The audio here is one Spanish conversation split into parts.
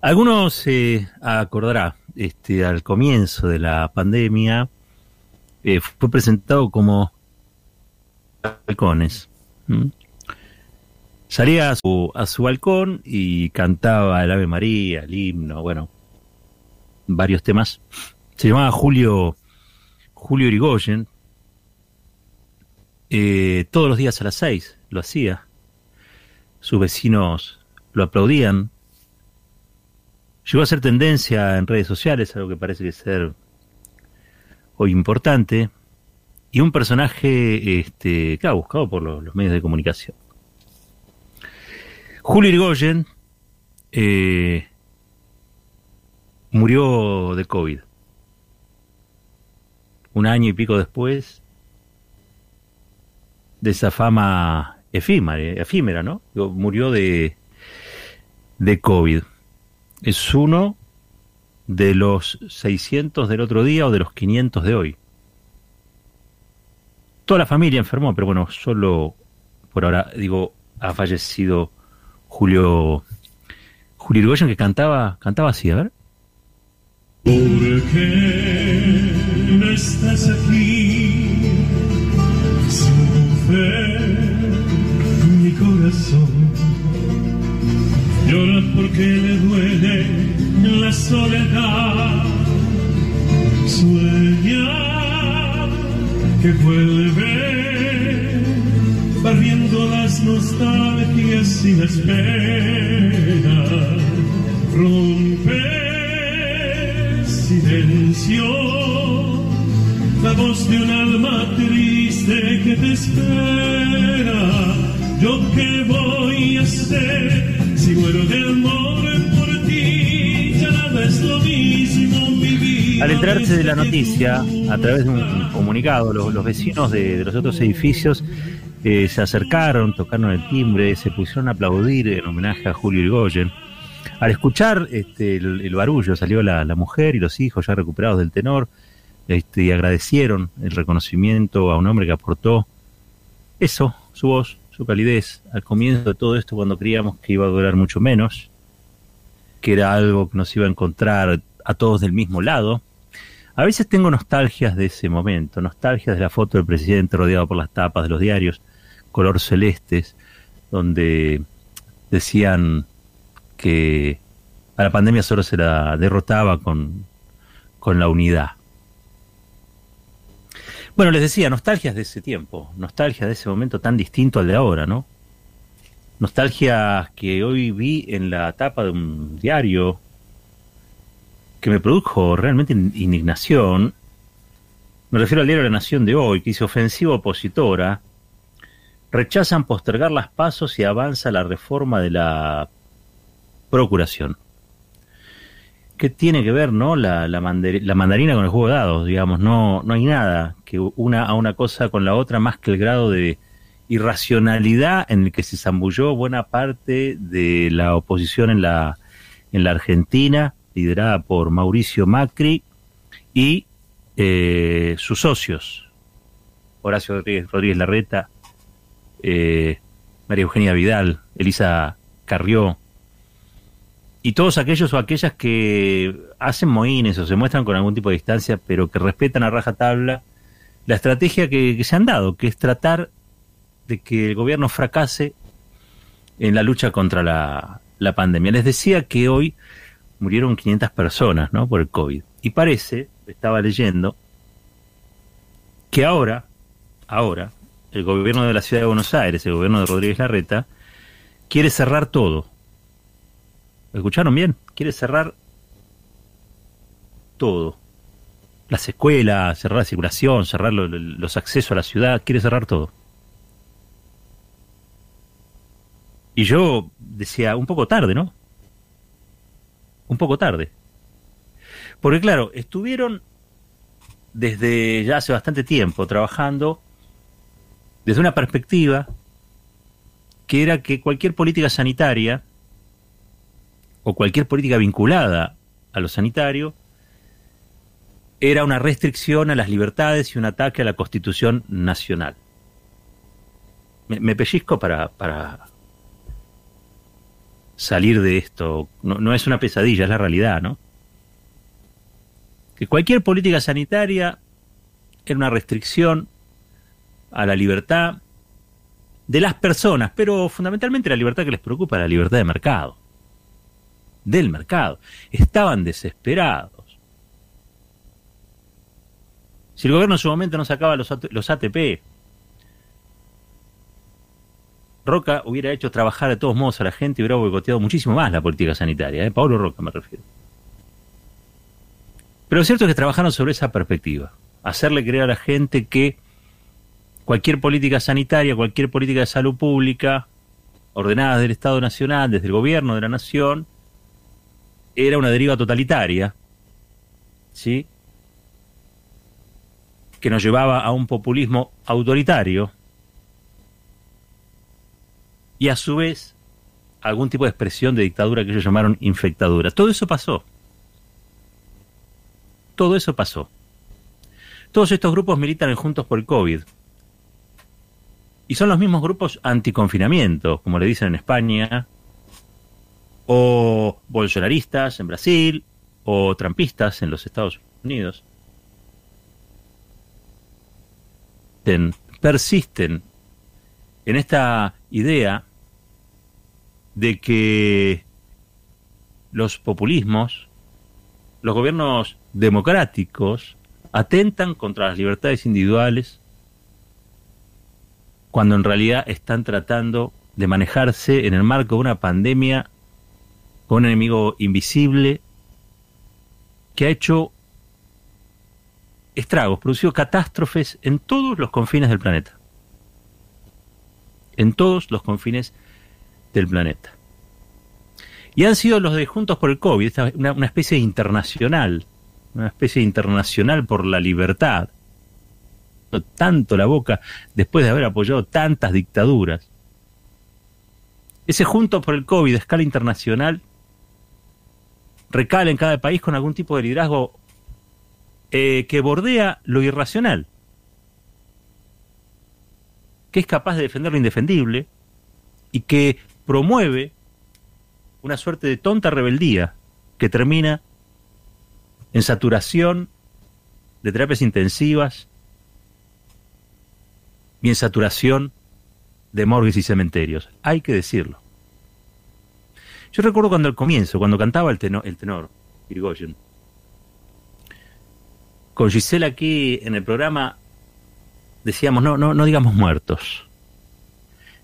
Algunos se acordará, este, al comienzo de la pandemia, eh, fue presentado como balcones. Salía a su, a su balcón y cantaba el Ave María, el himno, bueno, varios temas. Se llamaba Julio, Julio Irigoyen. Eh, todos los días a las seis lo hacía. Sus vecinos lo aplaudían. Llegó a ser tendencia en redes sociales, algo que parece que ser hoy importante. Y un personaje este, ha buscado por los, medios de comunicación. Julio Irigoyen eh, murió de COVID. Un año y pico después de esa fama efímera, efímera ¿no? Murió de, de COVID. Es uno de los 600 del otro día o de los 500 de hoy. Toda la familia enfermó, pero bueno, solo por ahora, digo, ha fallecido Julio Julio Irigoyen que cantaba, cantaba así, a ver. ¿Por qué no estás aquí? Porque le duele la soledad. Sueña que vuelve, barriendo las nostalgias sin espera. Rompe silencio, la voz de un alma triste que te espera. Yo qué voy a hacer si muero de Al enterarse de la noticia, a través de un comunicado, los, vecinos de, los otros edificios eh, se acercaron, tocaron el timbre, se pusieron a aplaudir en homenaje a Julio Irigoyen al escuchar este, el, barullo, salió la, mujer y los hijos ya recuperados del tenor este, y agradecieron el reconocimiento a un hombre que aportó eso, su voz, su calidez, al comienzo de todo esto cuando creíamos que iba a durar mucho menos, que era algo que nos iba a encontrar a todos del mismo lado. A veces tengo nostalgias de ese momento, nostalgias de la foto del presidente rodeado por las tapas de los diarios, color celestes, donde decían que a la pandemia solo se la derrotaba con, con la unidad. Bueno, les decía, nostalgias de ese tiempo, nostalgia de ese momento tan distinto al de ahora, ¿no? Nostalgia que hoy vi en la tapa de un diario que me produjo realmente indignación. Me refiero al diario La Nación de hoy, que dice ofensiva opositora. Rechazan postergar las pasos y avanza la reforma de la procuración. ¿Qué tiene que ver, no? La, la, mandarina con el juego de dados, digamos, no, no hay nada que una a una cosa con la otra más que el grado de irracionalidad en el que se zambulló buena parte de la oposición en la, en la Argentina, liderada por Mauricio Macri y eh, sus socios, Horacio Rodríguez, Rodríguez Larreta, eh, María Eugenia Vidal, Elisa Carrió, y todos aquellos o aquellas que hacen moines o se muestran con algún tipo de distancia, pero que respetan a rajatabla la estrategia que, se han dado, que es tratar de que el gobierno fracase en la lucha contra la, la pandemia. Les decía que hoy murieron 500 personas ¿no? por el COVID. Y parece, estaba leyendo, que ahora, ahora, el gobierno de la ciudad de Buenos Aires, el gobierno de Rodríguez Larreta, quiere cerrar todo ¿Escucharon bien? Quiere cerrar todo. Las escuelas, cerrar la circulación, cerrar los accesos a la ciudad, quiere cerrar todo. Y yo decía, un poco tarde, ¿no? Un poco tarde. Porque claro, estuvieron desde ya hace bastante tiempo trabajando desde una perspectiva que era que cualquier política sanitaria o cualquier política vinculada a lo sanitario era una restricción a las libertades y un ataque a la Constitución Nacional. Me, pellizco para, para, salir de esto. No, no es una pesadilla, es la realidad, ¿no? Que cualquier política sanitaria era una restricción a la libertad de las personas, pero fundamentalmente la libertad que les preocupa, la libertad de mercado. Del mercado. Estaban desesperados. Si el gobierno en su momento no sacaba los, los ATP, Roca hubiera hecho trabajar de todos modos a la gente y hubiera boicoteado muchísimo más la política sanitaria. ¿eh? Pablo Roca me refiero. Pero lo cierto es que trabajaron sobre esa perspectiva. Hacerle creer a la gente que cualquier política sanitaria, cualquier política de salud pública, ordenada del Estado Nacional, desde el gobierno de la nación, era una deriva totalitaria, ¿sí? que nos llevaba a un populismo autoritario y a su vez algún tipo de expresión de dictadura que ellos llamaron infectadura. Todo eso pasó. Todo eso pasó. Todos estos grupos militan Juntos por el COVID. Y son los mismos grupos anticonfinamiento, como le dicen en España, o bolsonaristas en Brasil, o trampistas en los Estados Unidos. Persisten en esta idea de que los populismos, los gobiernos democráticos, atentan contra las libertades individuales cuando en realidad están tratando de manejarse en el marco de una pandemia con un enemigo invisible que ha hecho estragos, producido catástrofes en todos los confines del planeta. En todos los confines del planeta. Y han sido los de Juntos por el COVID, una, una especie internacional, una especie internacional por la libertad, tanto la boca después de haber apoyado tantas dictaduras. Ese junto por el COVID a escala internacional recala en cada país con algún tipo de liderazgo eh, que bordea lo irracional, que es capaz de defender lo indefendible y que promueve una suerte de tonta rebeldía que termina en saturación de terapias intensivas, y en saturación de morgues y cementerios. Hay que decirlo. Yo recuerdo cuando al comienzo, cuando cantaba el tenor, el tenor con Gisela aquí en el programa decíamos, no, no, no digamos muertos,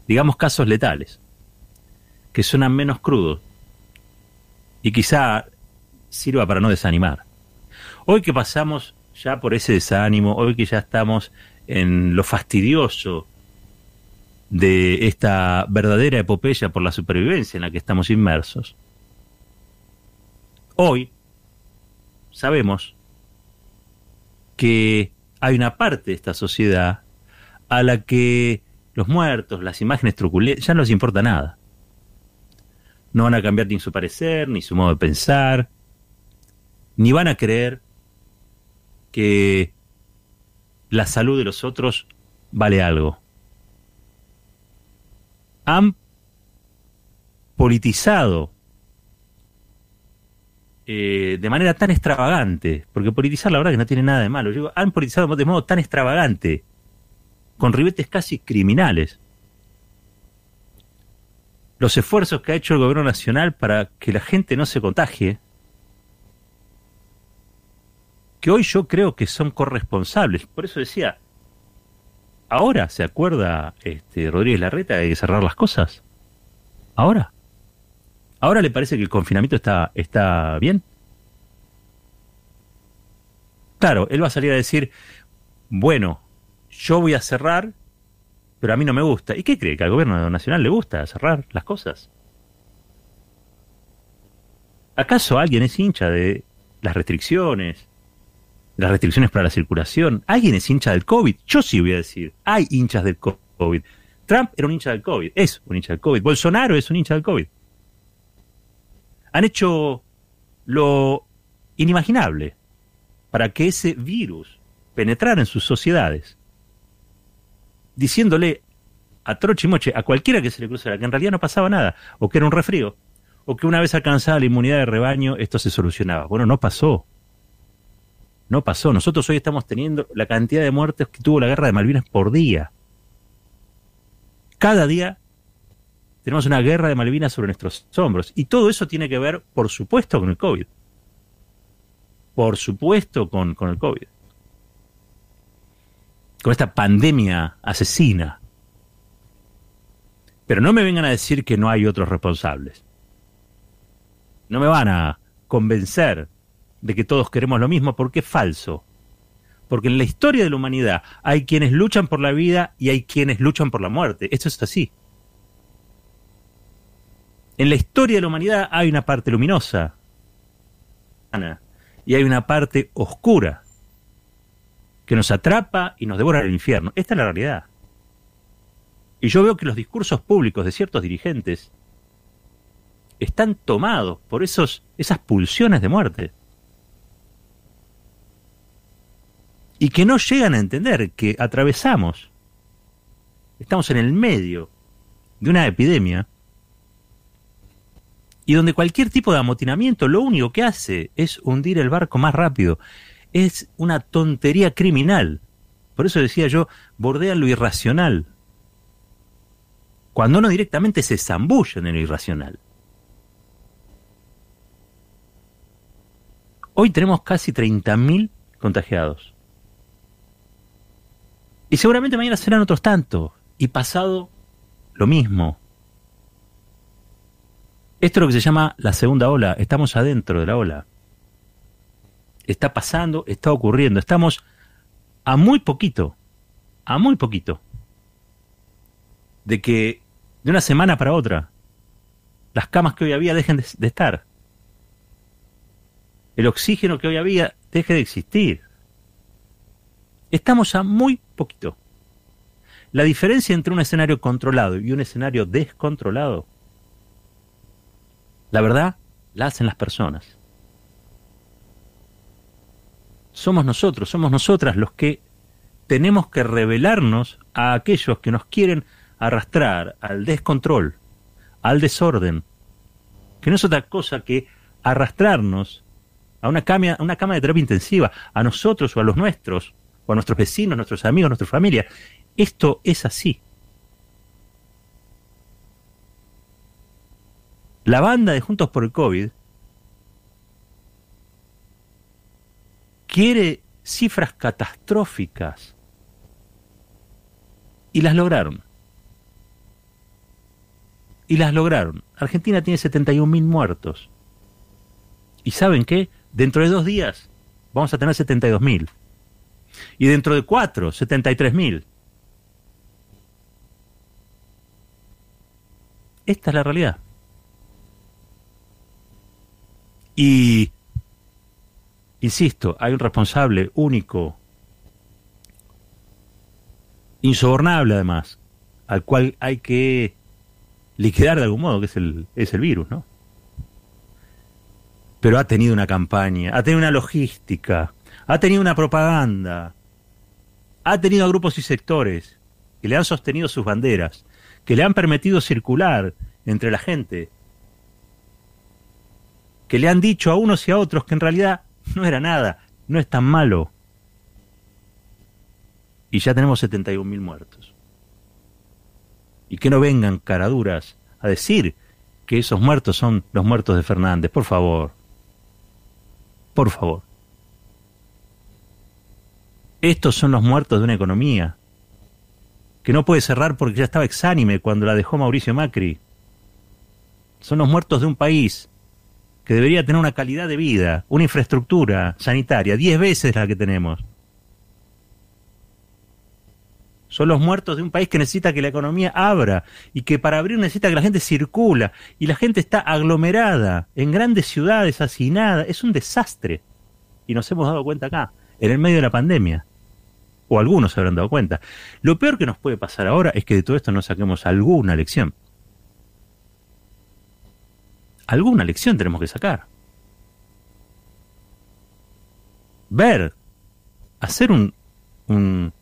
digamos casos letales, que suenan menos crudos y quizá sirva para no desanimar. Hoy que pasamos ya por ese desánimo, hoy que ya estamos en lo fastidioso de esta verdadera epopeya por la supervivencia en la que estamos inmersos. Hoy sabemos que hay una parte de esta sociedad a la que los muertos, las imágenes truculentas, ya no les importa nada. No van a cambiar ni su parecer, ni su modo de pensar, ni van a creer que la salud de los otros vale algo. Han politizado eh, de manera tan extravagante, porque politizar la verdad que no tiene nada de malo, digo, han politizado de modo tan extravagante, con ribetes casi criminales, los esfuerzos que ha hecho el gobierno nacional para que la gente no se contagie, que hoy yo creo que son corresponsables. Por eso decía, ahora se acuerda este, Rodríguez Larreta de cerrar las cosas. Ahora. Ahora le parece que el confinamiento está, está bien. Claro, él va a salir a decir, bueno, yo voy a cerrar, pero a mí no me gusta. ¿Y qué cree? ¿Que al gobierno nacional le gusta cerrar las cosas? ¿Acaso alguien es hincha de las restricciones, las restricciones para la circulación. ¿Alguien es hincha del COVID? Yo sí voy a decir, hay hinchas del COVID. Trump era un hincha del COVID, es un hincha del COVID. Bolsonaro es un hincha del COVID. Han hecho lo inimaginable para que ese virus penetrara en sus sociedades, diciéndole a troche y moche, a cualquiera que se le cruzara, que en realidad no pasaba nada, o que era un resfrío, o que una vez alcanzada la inmunidad de rebaño esto se solucionaba. Bueno, no pasó. No pasó. Nosotros hoy estamos teniendo la cantidad de muertes que tuvo la guerra de Malvinas por día. Cada día tenemos una guerra de Malvinas sobre nuestros hombros. Y todo eso tiene que ver, por supuesto, con el COVID. Por supuesto, con, con el COVID. Con esta pandemia asesina. Pero no me vengan a decir que no hay otros responsables. No me van a convencer de que todos queremos lo mismo porque es falso. Porque en la historia de la humanidad hay quienes luchan por la vida y hay quienes luchan por la muerte. Esto es así. En la historia de la humanidad hay una parte luminosa y hay una parte oscura que nos atrapa y nos devora el infierno. Esta es la realidad. Y yo veo que los discursos públicos de ciertos dirigentes están tomados por esos, esas pulsiones de muerte. Y que no llegan a entender que atravesamos, estamos en el medio de una epidemia y donde cualquier tipo de amotinamiento lo único que hace es hundir el barco más rápido. Es una tontería criminal. Por eso decía yo, bordea lo irracional. Cuando uno directamente se zambulla en lo irracional. Hoy tenemos casi 30.000 contagiados. Y seguramente mañana serán otros tantos. Y pasado lo mismo. Esto es lo que se llama la segunda ola. Estamos adentro de la ola. Está pasando, está ocurriendo. Estamos a muy poquito, a muy poquito, de que de una semana para otra las camas que hoy había dejen de, estar. El oxígeno que hoy había deje de existir. Estamos a muy poquito. La diferencia entre un escenario controlado y un escenario descontrolado la verdad la hacen las personas. Somos nosotros, somos nosotras los que tenemos que revelarnos a aquellos que nos quieren arrastrar al descontrol, al desorden, que no es otra cosa que arrastrarnos a una cama, una cama de terapia intensiva, a nosotros o a los nuestros, o a nuestros vecinos, nuestros amigos, nuestra familia. Esto es así. La banda de Juntos por el COVID quiere cifras catastróficas y las lograron. Y las lograron. Argentina tiene 71.000 muertos. ¿Y saben qué? Dentro de dos días vamos a tener 72.000. Y dentro de cuatro, 73.000. Esta es la realidad. Y, insisto, hay un responsable único, insobornable además, al cual hay que liquidar de algún modo, que es el, es el virus, ¿no? Pero ha tenido una campaña, ha tenido una logística, ha tenido una propaganda, ha tenido a grupos y sectores que le han sostenido sus banderas, que le han permitido circular entre la gente, que le han dicho a unos y a otros que en realidad no era nada, no es tan malo. Y ya tenemos 71.000 muertos. Y que no vengan caraduras a decir que esos muertos son los muertos de Fernández, por favor. Por favor. Estos son los muertos de una economía que no puede cerrar porque ya estaba exánime cuando la dejó Mauricio Macri. Son los muertos de un país que debería tener una calidad de vida, una infraestructura sanitaria, diez veces la que tenemos. Son los muertos de un país que necesita que la economía abra y que para abrir necesita que la gente circula y la gente está aglomerada en grandes ciudades, hacinada. Es un desastre. Y nos hemos dado cuenta acá, en el medio de la pandemia. O algunos se habrán dado cuenta. Lo peor que nos puede pasar ahora es que de todo esto no saquemos alguna lección alguna lección tenemos que sacar. Ver, hacer un, un,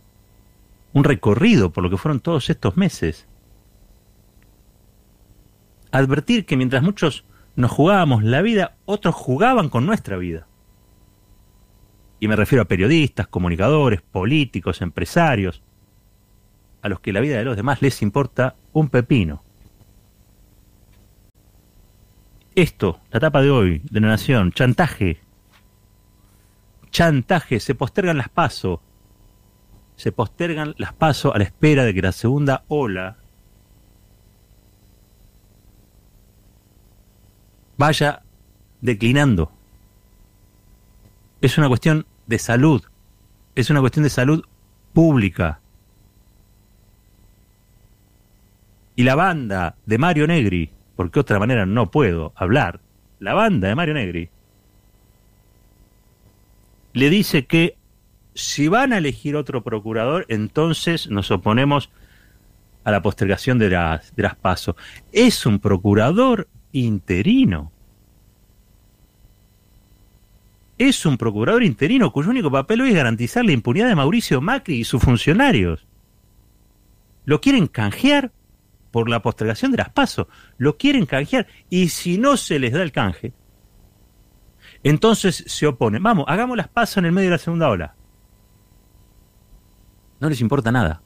un recorrido por lo que fueron todos estos meses. Advertir que mientras muchos nos jugábamos la vida, otros jugaban con nuestra vida. Y me refiero a periodistas, comunicadores, políticos, empresarios, a los que la vida de los demás les importa un pepino. Esto, la etapa de hoy de la Nación, chantaje. Chantaje, se postergan las pasos. Se postergan las pasos a la espera de que la segunda ola vaya declinando. Es una cuestión de salud. Es una cuestión de salud pública. Y la banda de Mario Negri, porque otra manera no puedo hablar, la banda de Mario Negri, le dice que si van a elegir otro procurador, entonces nos oponemos a la postergación de las, de pasos. Es un procurador interino. Es un procurador interino cuyo único papel es garantizar la impunidad de Mauricio Macri y sus funcionarios. Lo quieren canjear por la postergación de las pasos. Lo quieren canjear. Y si no se les da el canje, entonces se oponen. Vamos, hagamos las pasos en el medio de la segunda ola. No les importa nada.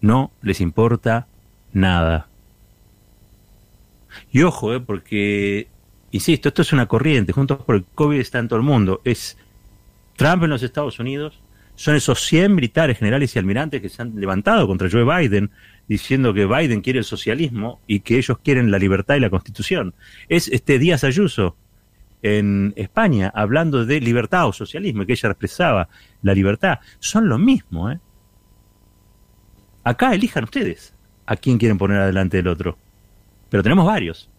No les importa nada. Y ojo, eh, porque, insisto, esto es una corriente, juntos por el COVID está en todo el mundo. Es Trump en los Estados Unidos, son esos 100 militares, generales y almirantes que se han levantado contra Joe Biden, diciendo que Biden quiere el socialismo y que ellos quieren la libertad y la constitución. Es este Díaz Ayuso en España hablando de libertad o socialismo, que ella expresaba la libertad. Son lo mismo, ¿eh? Acá elijan ustedes a quién quieren poner adelante del otro. Pero tenemos varios.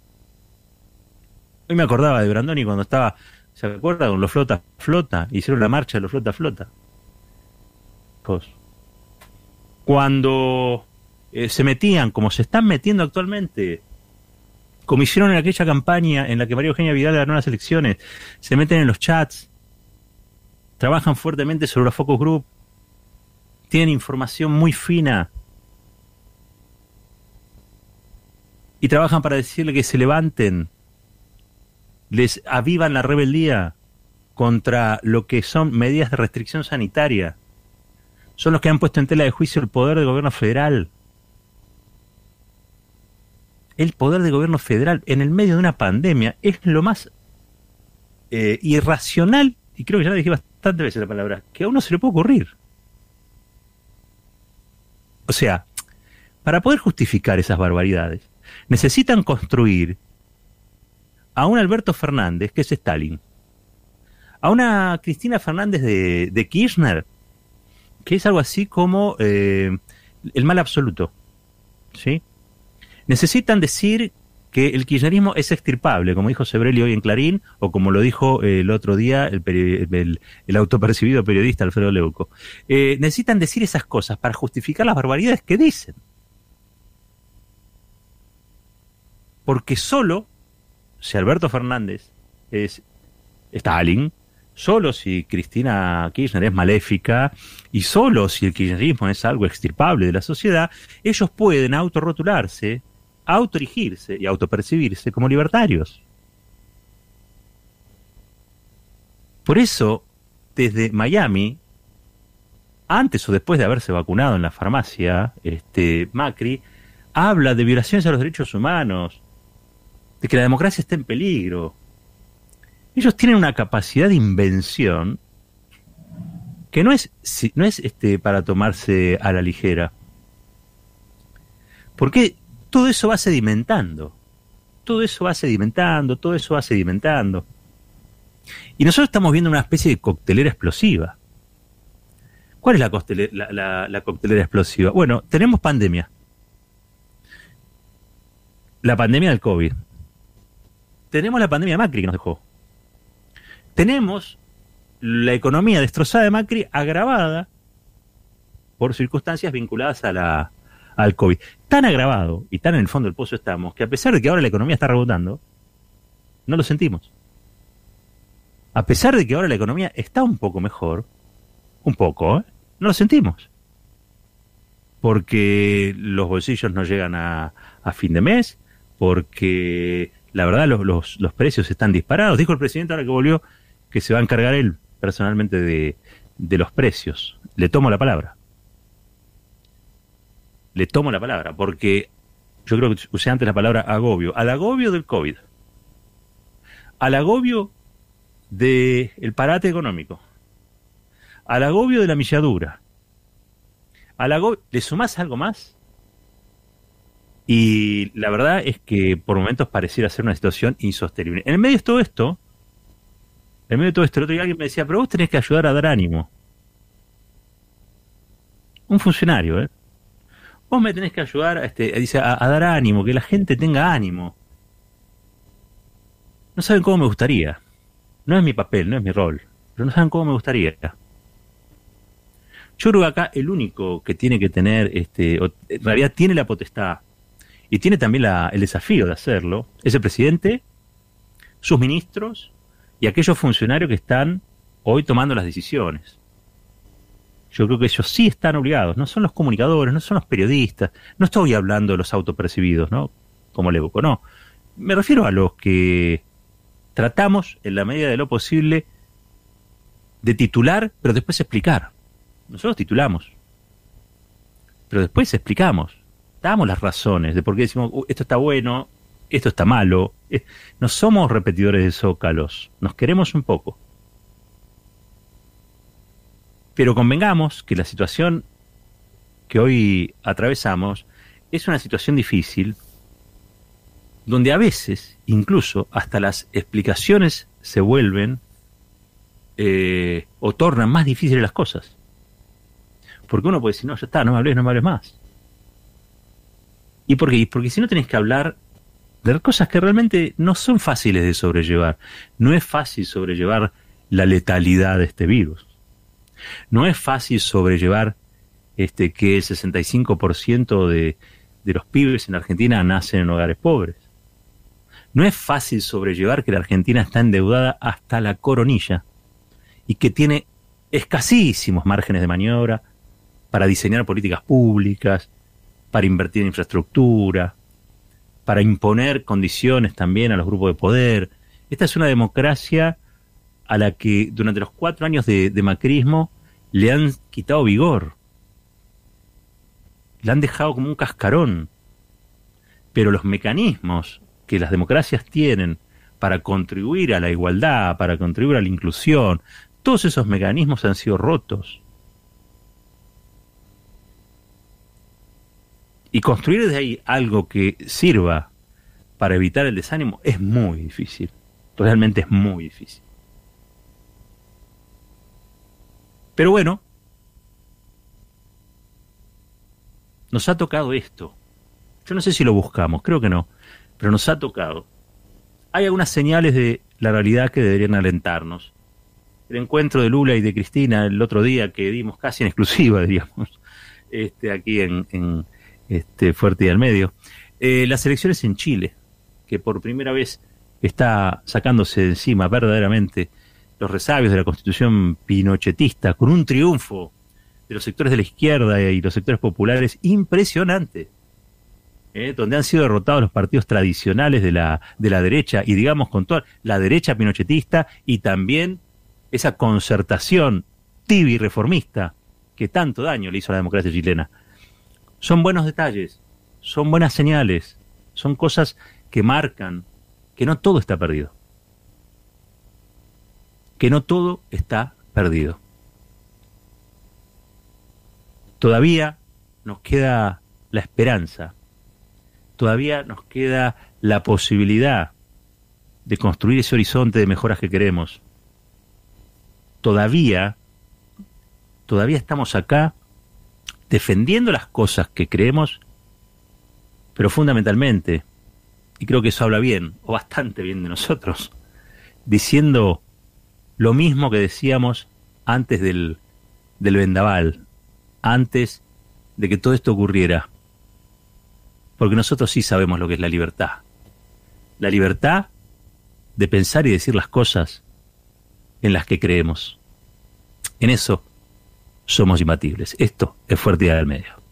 Hoy me acordaba de Brandoni cuando estaba, ¿se acuerda? Con los flota flota, hicieron la marcha de los flota flota. Cuando eh, se metían, como se están metiendo actualmente, como hicieron en aquella campaña en la que María Eugenia Vidal ganó las elecciones, se meten en los chats, trabajan fuertemente sobre los focus group, tienen información muy fina y trabajan para decirle que se levanten, les avivan la rebeldía contra lo que son medidas de restricción sanitaria. Son los que han puesto en tela de juicio el poder del gobierno federal. El poder del gobierno federal en el medio de una pandemia es lo más eh, irracional, y creo que ya dije bastante veces la palabra, que a uno se le puede ocurrir. O sea, para poder justificar esas barbaridades, necesitan construir a un Alberto Fernández, que es Stalin, a una Cristina Fernández de, Kirchner, que es algo así como eh, el mal absoluto. ¿sí? Necesitan decir que el kirchnerismo es extirpable, como dijo Sebrelli hoy en Clarín, o como lo dijo el otro día el, autopercibido periodista Alfredo Leuco. Eh, necesitan decir esas cosas para justificar las barbaridades que dicen. porque solo si Alberto Fernández es Stalin, solo si Cristina Kirchner es maléfica y solo si el kirchnerismo es algo extirpable de la sociedad, ellos pueden autorrotularse, autorigirse y autopercibirse como libertarios. Por eso, desde Miami, antes o después de haberse vacunado en la farmacia, este Macri habla de violaciones a los derechos humanos, de que la democracia está en peligro. Ellos tienen una capacidad de invención que no es, no es este, para tomarse a la ligera. Porque todo eso va sedimentando. Todo eso va sedimentando, todo eso va sedimentando. Y nosotros estamos viendo una especie de coctelera explosiva. ¿Cuál es la, la, la coctelera explosiva? Bueno, tenemos pandemia. La pandemia del COVID tenemos la pandemia de Macri que nos dejó. Tenemos la economía destrozada de Macri agravada por circunstancias vinculadas a la, al COVID. Tan agravado y tan en el fondo del pozo estamos que a pesar de que ahora la economía está rebotando, no lo sentimos. A pesar de que ahora la economía está un poco mejor, un poco, ¿eh? no lo sentimos. Porque los bolsillos no llegan a, fin de mes, porque la verdad los, los, precios están disparados. Dijo el presidente ahora que volvió que se va a encargar él personalmente de, de los precios. Le tomo la palabra. Le tomo la palabra, porque yo creo que usé antes la palabra agobio. Al agobio del COVID. Al agobio del parate económico. Al agobio de la milladura. Al agobio, ¿Le sumás algo más? Y la verdad es que por momentos pareciera ser una situación insostenible. En el medio de todo esto, en medio de todo esto, el otro día alguien me decía, pero vos tenés que ayudar a dar ánimo. Un funcionario, ¿eh? Vos me tenés que ayudar este, dice, a, dar ánimo, que la gente tenga ánimo. No saben cómo me gustaría. No es mi papel, no es mi rol. Pero no saben cómo me gustaría. Yo creo que acá el único que tiene que tener, este, en realidad tiene la potestad y tiene también el desafío de hacerlo, es el presidente, sus ministros y aquellos funcionarios que están hoy tomando las decisiones. Yo creo que ellos sí están obligados, no son los comunicadores, no son los periodistas, no estoy hablando de los autopercibidos, ¿no? Como le evoco, no. Me refiero a los que tratamos, en la medida de lo posible, de titular, pero después explicar. Nosotros titulamos, pero después explicamos damos las razones de por qué decimos, uh, esto está bueno, esto está malo. Eh, no somos repetidores de zócalos, nos queremos un poco. Pero convengamos que la situación que hoy atravesamos es una situación difícil, donde a veces, incluso hasta las explicaciones se vuelven eh, o tornan más difíciles las cosas. Porque uno puede decir, no, ya está, no me hables, no me hables más. ¿Y por qué? Porque si no tenés que hablar de cosas que realmente no son fáciles de sobrellevar. No es fácil sobrellevar la letalidad de este virus. No es fácil sobrellevar este, que el 65% de, de los pibes en Argentina nacen en hogares pobres. No es fácil sobrellevar que la Argentina está endeudada hasta la coronilla y que tiene escasísimos márgenes de maniobra para diseñar políticas públicas, para invertir en infraestructura, para imponer condiciones también a los grupos de poder. Esta es una democracia a la que durante los cuatro años de, macrismo le han quitado vigor, le han dejado como un cascarón. Pero los mecanismos que las democracias tienen para contribuir a la igualdad, para contribuir a la inclusión, todos esos mecanismos han sido rotos. Y construir desde ahí algo que sirva para evitar el desánimo es muy difícil. Realmente es muy difícil. Pero bueno, nos ha tocado esto. Yo no sé si lo buscamos, creo que no, pero nos ha tocado. Hay algunas señales de la realidad que deberían alentarnos. El encuentro de Lula y de Cristina el otro día que dimos casi en exclusiva, diríamos, este, aquí en, este, fuerte y al medio. Eh, las elecciones en Chile, que por primera vez está sacándose de encima verdaderamente los resabios de la constitución pinochetista, con un triunfo de los sectores de la izquierda y los sectores populares impresionante, eh, donde han sido derrotados los partidos tradicionales de la, de la derecha y digamos con toda la derecha pinochetista y también esa concertación tibia y reformista que tanto daño le hizo a la democracia chilena. Son buenos detalles, son buenas señales, son cosas que marcan que no todo está perdido. Que no todo está perdido. Todavía nos queda la esperanza, todavía nos queda la posibilidad de construir ese horizonte de mejoras que queremos. Todavía, todavía estamos acá defendiendo las cosas que creemos, pero fundamentalmente, y creo que eso habla bien, o bastante bien de nosotros, diciendo lo mismo que decíamos antes del, del vendaval, antes de que todo esto ocurriera. Porque nosotros sí sabemos lo que es la libertad. La libertad de pensar y decir las cosas en las que creemos. En eso somos imbatibles. Esto es Fuerte del Medio.